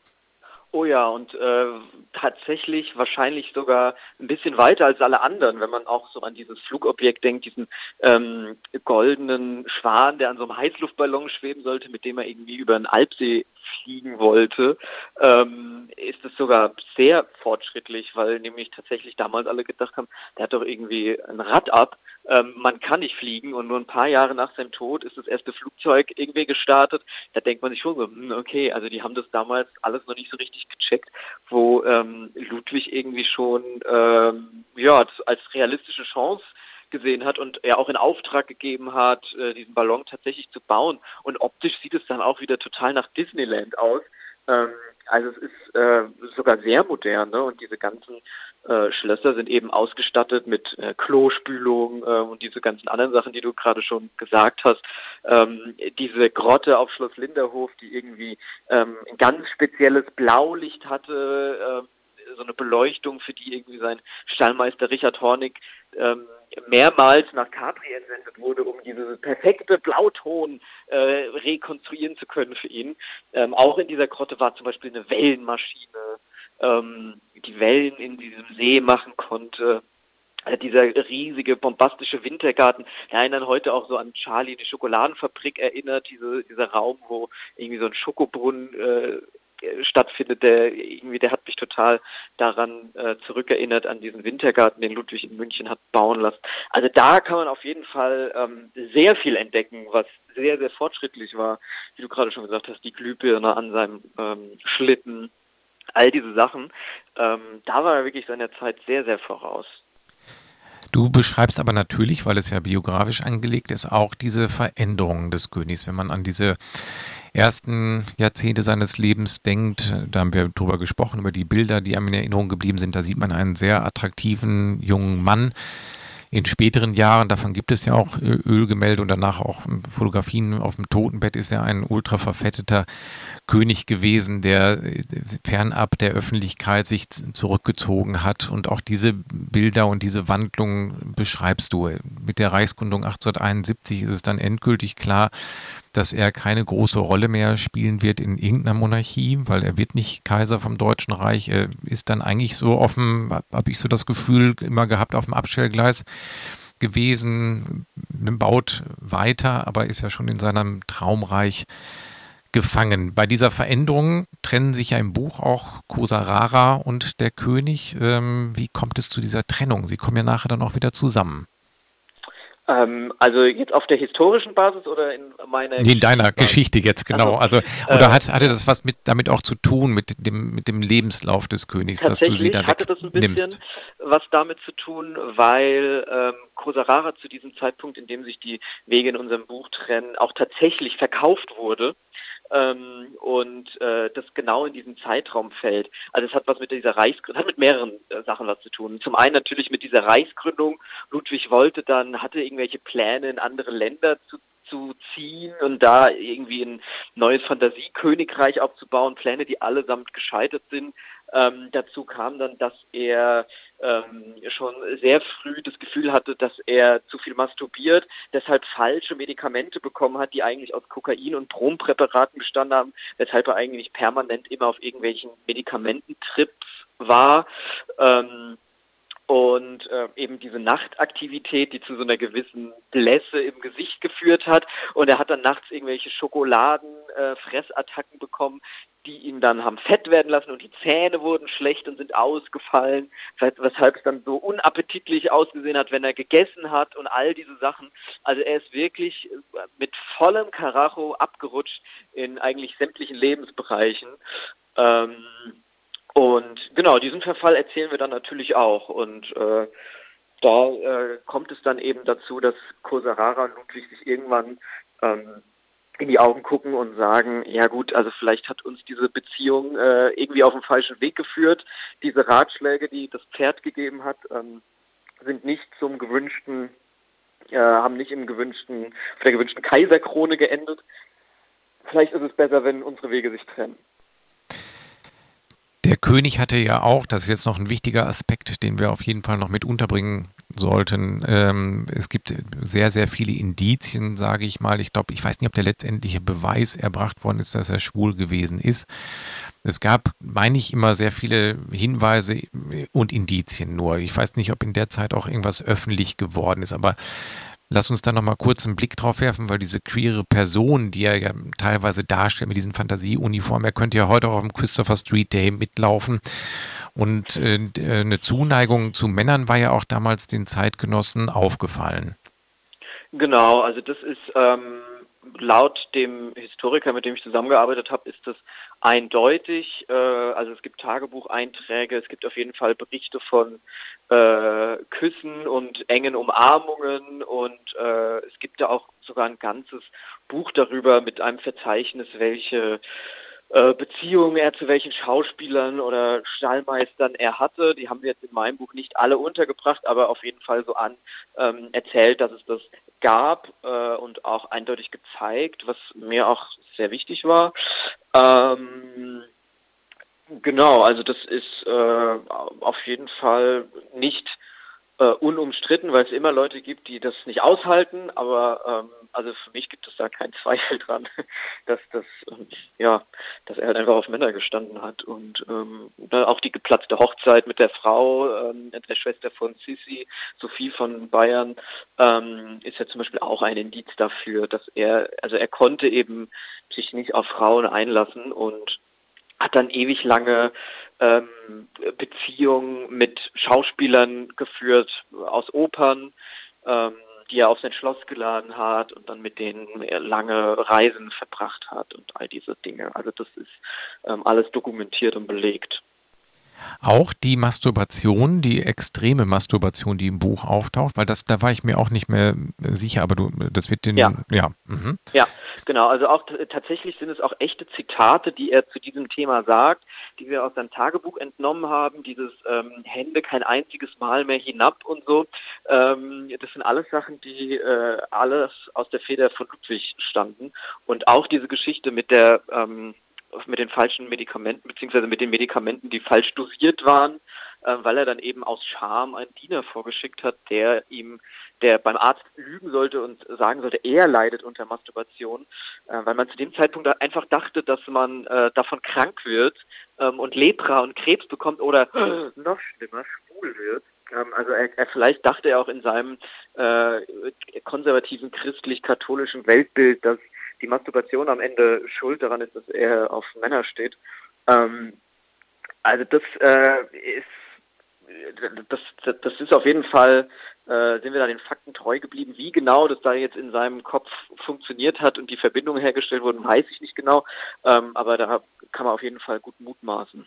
Oh ja, und äh, tatsächlich wahrscheinlich sogar ein bisschen weiter als alle anderen, wenn man auch so an dieses Flugobjekt denkt, diesen ähm, goldenen Schwan, der an so einem Heißluftballon schweben sollte, mit dem er irgendwie über den Alpsee fliegen wollte, ähm, ist es sogar sehr fortschrittlich, weil nämlich tatsächlich damals alle gedacht haben, der hat doch irgendwie ein Rad ab ähm, man kann nicht fliegen und nur ein paar Jahre nach seinem Tod ist das erste Flugzeug irgendwie gestartet. Da denkt man sich schon so, hm, okay, also die haben das damals alles noch nicht so richtig gecheckt, wo ähm, Ludwig irgendwie schon ähm, ja als realistische Chance gesehen hat und er auch in Auftrag gegeben hat, äh, diesen Ballon tatsächlich zu bauen. Und optisch sieht es dann auch wieder total nach Disneyland aus. Ähm, also es ist äh, sogar sehr modern ne? und diese ganzen äh, Schlösser sind eben ausgestattet mit äh, Klospülung äh, und diese ganzen anderen Sachen, die du gerade schon gesagt hast. Ähm, diese Grotte auf Schloss Linderhof, die irgendwie ähm, ein ganz spezielles Blaulicht hatte, äh, so eine Beleuchtung, für die irgendwie sein Stallmeister Richard Hornig ähm, mehrmals nach Capri entsendet wurde, um diese perfekte Blauton äh, rekonstruieren zu können für ihn. Ähm, auch in dieser Grotte war zum Beispiel eine Wellenmaschine, ähm, die Wellen in diesem See machen konnte. Äh, dieser riesige, bombastische Wintergarten der erinnern heute auch so an Charlie, die Schokoladenfabrik erinnert, diese, dieser Raum, wo irgendwie so ein Schokobrunnen äh, stattfindet, der irgendwie, der hat mich total daran äh, zurückerinnert, an diesen Wintergarten, den Ludwig in München hat bauen lassen. Also da kann man auf jeden Fall ähm, sehr viel entdecken, was sehr, sehr fortschrittlich war. Wie du gerade schon gesagt hast, die Glühbirne an seinem ähm, Schlitten, all diese Sachen. Ähm, da war er wirklich seiner Zeit sehr, sehr voraus. Du beschreibst aber natürlich, weil es ja biografisch angelegt ist, auch diese Veränderungen des Königs. Wenn man an diese ersten Jahrzehnte seines Lebens denkt, da haben wir drüber gesprochen, über die Bilder, die einem in Erinnerung geblieben sind, da sieht man einen sehr attraktiven jungen Mann, in späteren Jahren, davon gibt es ja auch äh, Ölgemälde und danach auch Fotografien auf dem Totenbett, ist er ein ultra verfetteter König gewesen, der äh, fernab der Öffentlichkeit sich zurückgezogen hat. Und auch diese Bilder und diese Wandlung beschreibst du. Mit der Reichsgründung 1871 ist es dann endgültig klar, dass er keine große Rolle mehr spielen wird in irgendeiner Monarchie, weil er wird nicht Kaiser vom Deutschen Reich. Er ist dann eigentlich so offen, habe ich so das Gefühl immer gehabt, auf dem Abstellgleis gewesen, baut weiter, aber ist ja schon in seinem Traumreich gefangen. Bei dieser Veränderung trennen sich ja im Buch auch Kosarara und der König. Ähm, wie kommt es zu dieser Trennung? Sie kommen ja nachher dann auch wieder zusammen. Ähm, also jetzt auf der historischen Basis oder in meiner nee, in deiner Geschichte jetzt genau. Also, also oder äh, hat, hatte das was mit damit auch zu tun mit dem mit dem Lebenslauf des Königs, dass du sie da hatte das ein bisschen nimmst. was damit zu tun, weil ähm, Kosarara zu diesem Zeitpunkt, in dem sich die Wege in unserem Buch trennen, auch tatsächlich verkauft wurde ähm, und äh, das genau in diesen Zeitraum fällt. Also es hat was mit dieser Reichsgründung, hat mit mehreren äh, Sachen was zu tun. Zum einen natürlich mit dieser Reichsgründung. Ludwig wollte dann, hatte irgendwelche Pläne in andere Länder zu zu ziehen und da irgendwie ein neues Fantasiekönigreich aufzubauen, Pläne, die allesamt gescheitert sind. Ähm, dazu kam dann, dass er ähm, schon sehr früh das Gefühl hatte, dass er zu viel masturbiert, deshalb falsche Medikamente bekommen hat, die eigentlich aus Kokain und Brompräparaten bestanden haben, weshalb er eigentlich permanent immer auf irgendwelchen Medikamententrips war. Ähm, und äh, eben diese Nachtaktivität, die zu so einer gewissen Blässe im Gesicht geführt hat. Und er hat dann nachts irgendwelche Schokoladen-Fressattacken äh, bekommen, die ihn dann haben fett werden lassen und die Zähne wurden schlecht und sind ausgefallen, weshalb es dann so unappetitlich ausgesehen hat, wenn er gegessen hat und all diese Sachen. Also er ist wirklich mit vollem Karacho abgerutscht in eigentlich sämtlichen Lebensbereichen. Ähm, und genau, diesen Verfall erzählen wir dann natürlich auch. Und äh, da äh, kommt es dann eben dazu, dass Kosarara und Ludwig sich irgendwann ähm, in die Augen gucken und sagen, ja gut, also vielleicht hat uns diese Beziehung äh, irgendwie auf den falschen Weg geführt. Diese Ratschläge, die das Pferd gegeben hat, ähm, sind nicht zum gewünschten, äh, haben nicht im gewünschten, der gewünschten Kaiserkrone geendet. Vielleicht ist es besser, wenn unsere Wege sich trennen. Der König hatte ja auch, das ist jetzt noch ein wichtiger Aspekt, den wir auf jeden Fall noch mit unterbringen sollten. Ähm, es gibt sehr, sehr viele Indizien, sage ich mal. Ich glaube, ich weiß nicht, ob der letztendliche Beweis erbracht worden ist, dass er schwul gewesen ist. Es gab, meine ich, immer sehr viele Hinweise und Indizien nur. Ich weiß nicht, ob in der Zeit auch irgendwas öffentlich geworden ist, aber Lass uns da nochmal kurz einen Blick drauf werfen, weil diese queere Person, die er ja teilweise darstellt mit diesen Fantasieuniformen, er könnte ja heute auch auf dem Christopher Street Day mitlaufen. Und äh, eine Zuneigung zu Männern war ja auch damals den Zeitgenossen aufgefallen. Genau, also das ist ähm, laut dem Historiker, mit dem ich zusammengearbeitet habe, ist das eindeutig. Äh, also es gibt Tagebucheinträge, es gibt auf jeden Fall Berichte von äh, Küssen und engen Umarmungen und äh, es gibt da auch sogar ein ganzes Buch darüber mit einem Verzeichnis, welche äh, Beziehungen er zu welchen Schauspielern oder Stallmeistern er hatte. Die haben wir jetzt in meinem Buch nicht alle untergebracht, aber auf jeden Fall so an ähm, erzählt, dass es das gab äh, und auch eindeutig gezeigt, was mir auch sehr wichtig war. Ähm, genau, also das ist äh, auf jeden Fall nicht äh, unumstritten, weil es immer Leute gibt, die das nicht aushalten, aber ähm, also für mich gibt es da keinen Zweifel dran, dass das ähm, ja, dass er halt einfach auf Männer gestanden hat und ähm, auch die geplatzte Hochzeit mit der Frau, ähm, der Schwester von Sissi, Sophie von Bayern, ähm, ist ja zum Beispiel auch ein Indiz dafür, dass er, also er konnte eben sich nicht auf Frauen einlassen und hat dann ewig lange ähm, Beziehungen mit Schauspielern geführt aus Opern, ähm, die er auf sein Schloss geladen hat und dann mit denen lange Reisen verbracht hat und all diese Dinge. Also das ist ähm, alles dokumentiert und belegt. Auch die Masturbation, die extreme Masturbation, die im Buch auftaucht, weil das, da war ich mir auch nicht mehr sicher, aber du, das wird den, ja, ja, mhm. ja genau. Also auch tatsächlich sind es auch echte Zitate, die er zu diesem Thema sagt, die wir aus seinem Tagebuch entnommen haben. Dieses ähm, Hände kein einziges Mal mehr hinab und so. Ähm, das sind alles Sachen, die äh, alles aus der Feder von Ludwig standen und auch diese Geschichte mit der ähm, mit den falschen Medikamenten, beziehungsweise mit den Medikamenten, die falsch dosiert waren, äh, weil er dann eben aus Scham einen Diener vorgeschickt hat, der ihm, der beim Arzt lügen sollte und sagen sollte, er leidet unter Masturbation, äh, weil man zu dem Zeitpunkt einfach dachte, dass man äh, davon krank wird ähm, und Lepra und Krebs bekommt oder noch schlimmer, schwul wird. Ähm, also er, er, vielleicht dachte er auch in seinem äh, konservativen christlich-katholischen Weltbild, dass die Masturbation am Ende schuld daran ist, dass er auf Männer steht. Ähm, also das äh, ist das, das ist auf jeden Fall, äh, sind wir da den Fakten treu geblieben. Wie genau das da jetzt in seinem Kopf funktioniert hat und die Verbindungen hergestellt wurden, weiß ich nicht genau. Ähm, aber da kann man auf jeden Fall gut mutmaßen.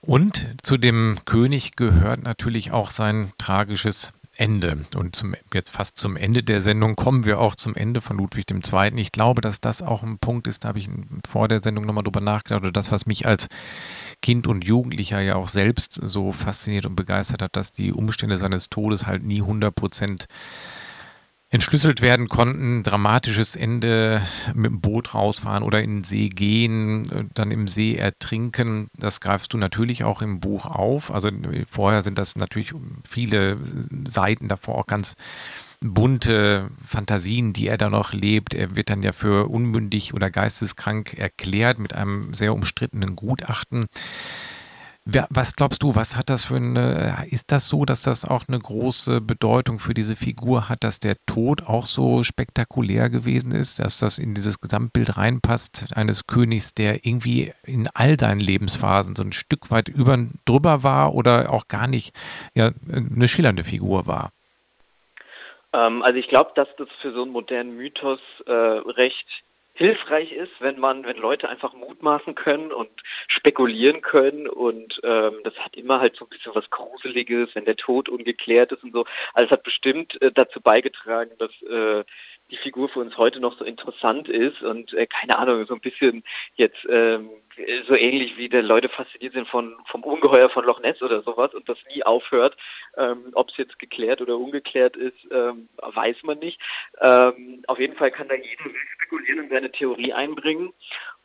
Und zu dem König gehört natürlich auch sein tragisches Ende. Und zum, jetzt fast zum Ende der Sendung kommen wir auch zum Ende von Ludwig II. Ich glaube, dass das auch ein Punkt ist, da habe ich vor der Sendung nochmal drüber nachgedacht, oder das, was mich als Kind und Jugendlicher ja auch selbst so fasziniert und begeistert hat, dass die Umstände seines Todes halt nie 100 Prozent entschlüsselt werden konnten. Dramatisches Ende mit dem Boot rausfahren oder in den See gehen, äh, dann im See ertrinken. Das greifst du natürlich auch im Buch auf. Also vorher sind das natürlich viele Seiten davor auch ganz bunte Fantasien, die er da noch lebt. Er wird dann ja für unmündig oder geisteskrank erklärt mit einem sehr umstrittenen Gutachten. Was glaubst du, was hat das für eine, ist das so, dass das auch eine große Bedeutung für diese Figur hat, dass der Tod auch so spektakulär gewesen ist, dass das in dieses Gesamtbild reinpasst, eines Königs, der irgendwie in all seinen Lebensphasen so ein Stück weit über, drüber war oder auch gar nicht ja, eine schillernde Figur war? Ähm, also ich glaube, dass das für so einen modernen Mythos äh, recht hilfreich ist, wenn man, wenn Leute einfach mutmaßen können und spekulieren können und ähm, das hat immer halt so ein bisschen was Gruseliges, wenn der Tod ungeklärt ist und so. Also es hat bestimmt äh, dazu beigetragen, dass äh, die Figur für uns heute noch so interessant ist und äh, keine Ahnung, so ein bisschen jetzt ähm, so ähnlich wie die Leute fasziniert sind von vom Ungeheuer von Loch Ness oder sowas und das nie aufhört. Ähm, Ob es jetzt geklärt oder ungeklärt ist, ähm, weiß man nicht. Ähm, auf jeden Fall kann da jeder spekulieren und seine Theorie einbringen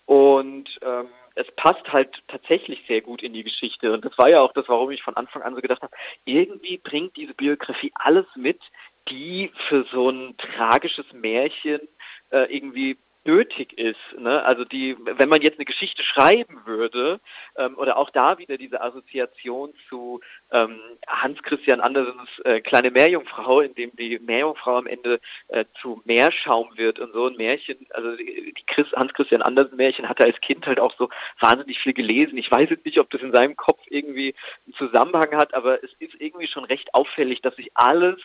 und ähm, es passt halt tatsächlich sehr gut in die Geschichte. Und das war ja auch das, warum ich von Anfang an so gedacht habe, irgendwie bringt diese Biografie alles mit, die für so ein tragisches Märchen äh, irgendwie nötig ist. Ne? Also die, wenn man jetzt eine Geschichte schreiben würde, ähm, oder auch da wieder diese Assoziation zu ähm, Hans Christian Andersens äh, kleine Meerjungfrau, in dem die Meerjungfrau am Ende äh, zu Meerschaum wird und so ein Märchen, also die, Chris, Hans Christian Andersen Märchen hat er als Kind halt auch so wahnsinnig viel gelesen. Ich weiß jetzt nicht, ob das in seinem Kopf irgendwie einen Zusammenhang hat, aber es ist irgendwie schon recht auffällig, dass sich alles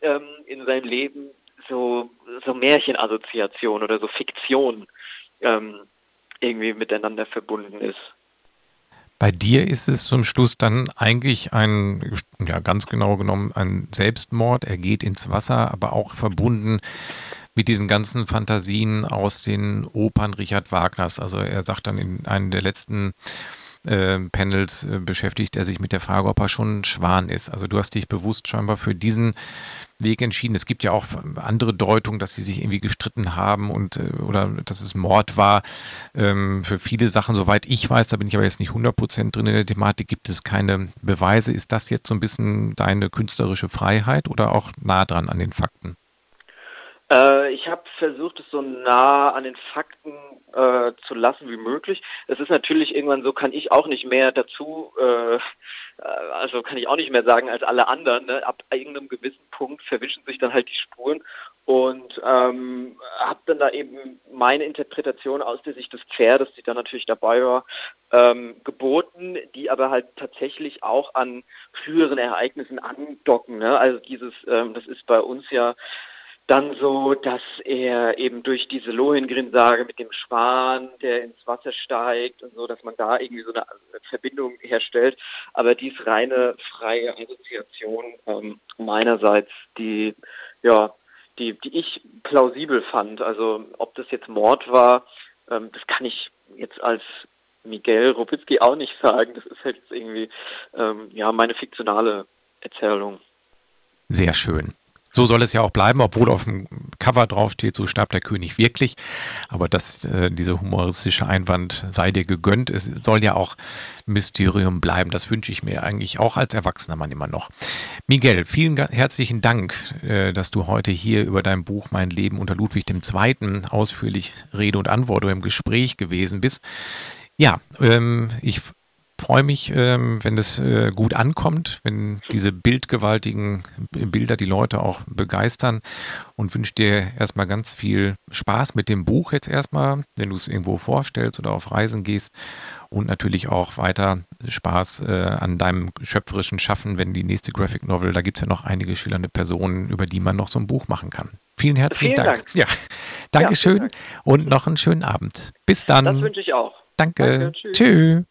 ähm, in seinem Leben so, so Märchenassoziation oder so Fiktion ähm, irgendwie miteinander verbunden ist. Bei dir ist es zum Schluss dann eigentlich ein, ja ganz genau genommen, ein Selbstmord. Er geht ins Wasser, aber auch verbunden mit diesen ganzen Fantasien aus den Opern Richard Wagners. Also er sagt dann in einem der letzten äh, Panels äh, beschäftigt er sich mit der Frage, ob er schon ein Schwan ist. Also du hast dich bewusst scheinbar für diesen Weg entschieden. Es gibt ja auch andere Deutungen, dass sie sich irgendwie gestritten haben und äh, oder dass es Mord war. Ähm, für viele Sachen, soweit ich weiß, da bin ich aber jetzt nicht 100% drin in der Thematik, gibt es keine Beweise. Ist das jetzt so ein bisschen deine künstlerische Freiheit oder auch nah dran an den Fakten? Äh, ich habe versucht, es so nah an den Fakten äh, zu lassen wie möglich. Es ist natürlich irgendwann so, kann ich auch nicht mehr dazu, äh, also kann ich auch nicht mehr sagen als alle anderen. Ne? Ab irgendeinem gewissen Punkt verwischen sich dann halt die Spuren und ähm, habe dann da eben meine Interpretation aus der Sicht des Pferdes, die da natürlich dabei war, ähm, geboten, die aber halt tatsächlich auch an früheren Ereignissen andocken. Ne? Also dieses, ähm, das ist bei uns ja dann so, dass er eben durch diese Lohengrin-Sage mit dem Schwan, der ins Wasser steigt und so, dass man da irgendwie so eine Verbindung herstellt. Aber dies reine freie Assoziation ähm, meinerseits, die ja die, die ich plausibel fand. Also ob das jetzt Mord war, ähm, das kann ich jetzt als Miguel Robitzky auch nicht sagen. Das ist halt jetzt irgendwie ähm, ja meine fiktionale Erzählung. Sehr schön. So soll es ja auch bleiben, obwohl auf dem Cover draufsteht, so starb der König wirklich. Aber das, äh, dieser humoristische Einwand sei dir gegönnt. Es soll ja auch Mysterium bleiben. Das wünsche ich mir eigentlich auch als erwachsener Mann immer noch. Miguel, vielen herzlichen Dank, äh, dass du heute hier über dein Buch Mein Leben unter Ludwig II. ausführlich Rede und Antwort im Gespräch gewesen bist. Ja, ähm, ich freue mich, ähm, wenn es äh, gut ankommt, wenn diese bildgewaltigen Bilder die Leute auch begeistern und wünsche dir erstmal ganz viel Spaß mit dem Buch jetzt erstmal, wenn du es irgendwo vorstellst oder auf Reisen gehst und natürlich auch weiter Spaß äh, an deinem schöpferischen Schaffen, wenn die nächste Graphic Novel, da gibt es ja noch einige schillernde Personen, über die man noch so ein Buch machen kann. Vielen herzlichen Vielen Dank. Dank. Ja, Dankeschön ja, Dank. und noch einen schönen Abend. Bis dann. Das wünsche ich auch. Danke. Danke tschüss. tschüss.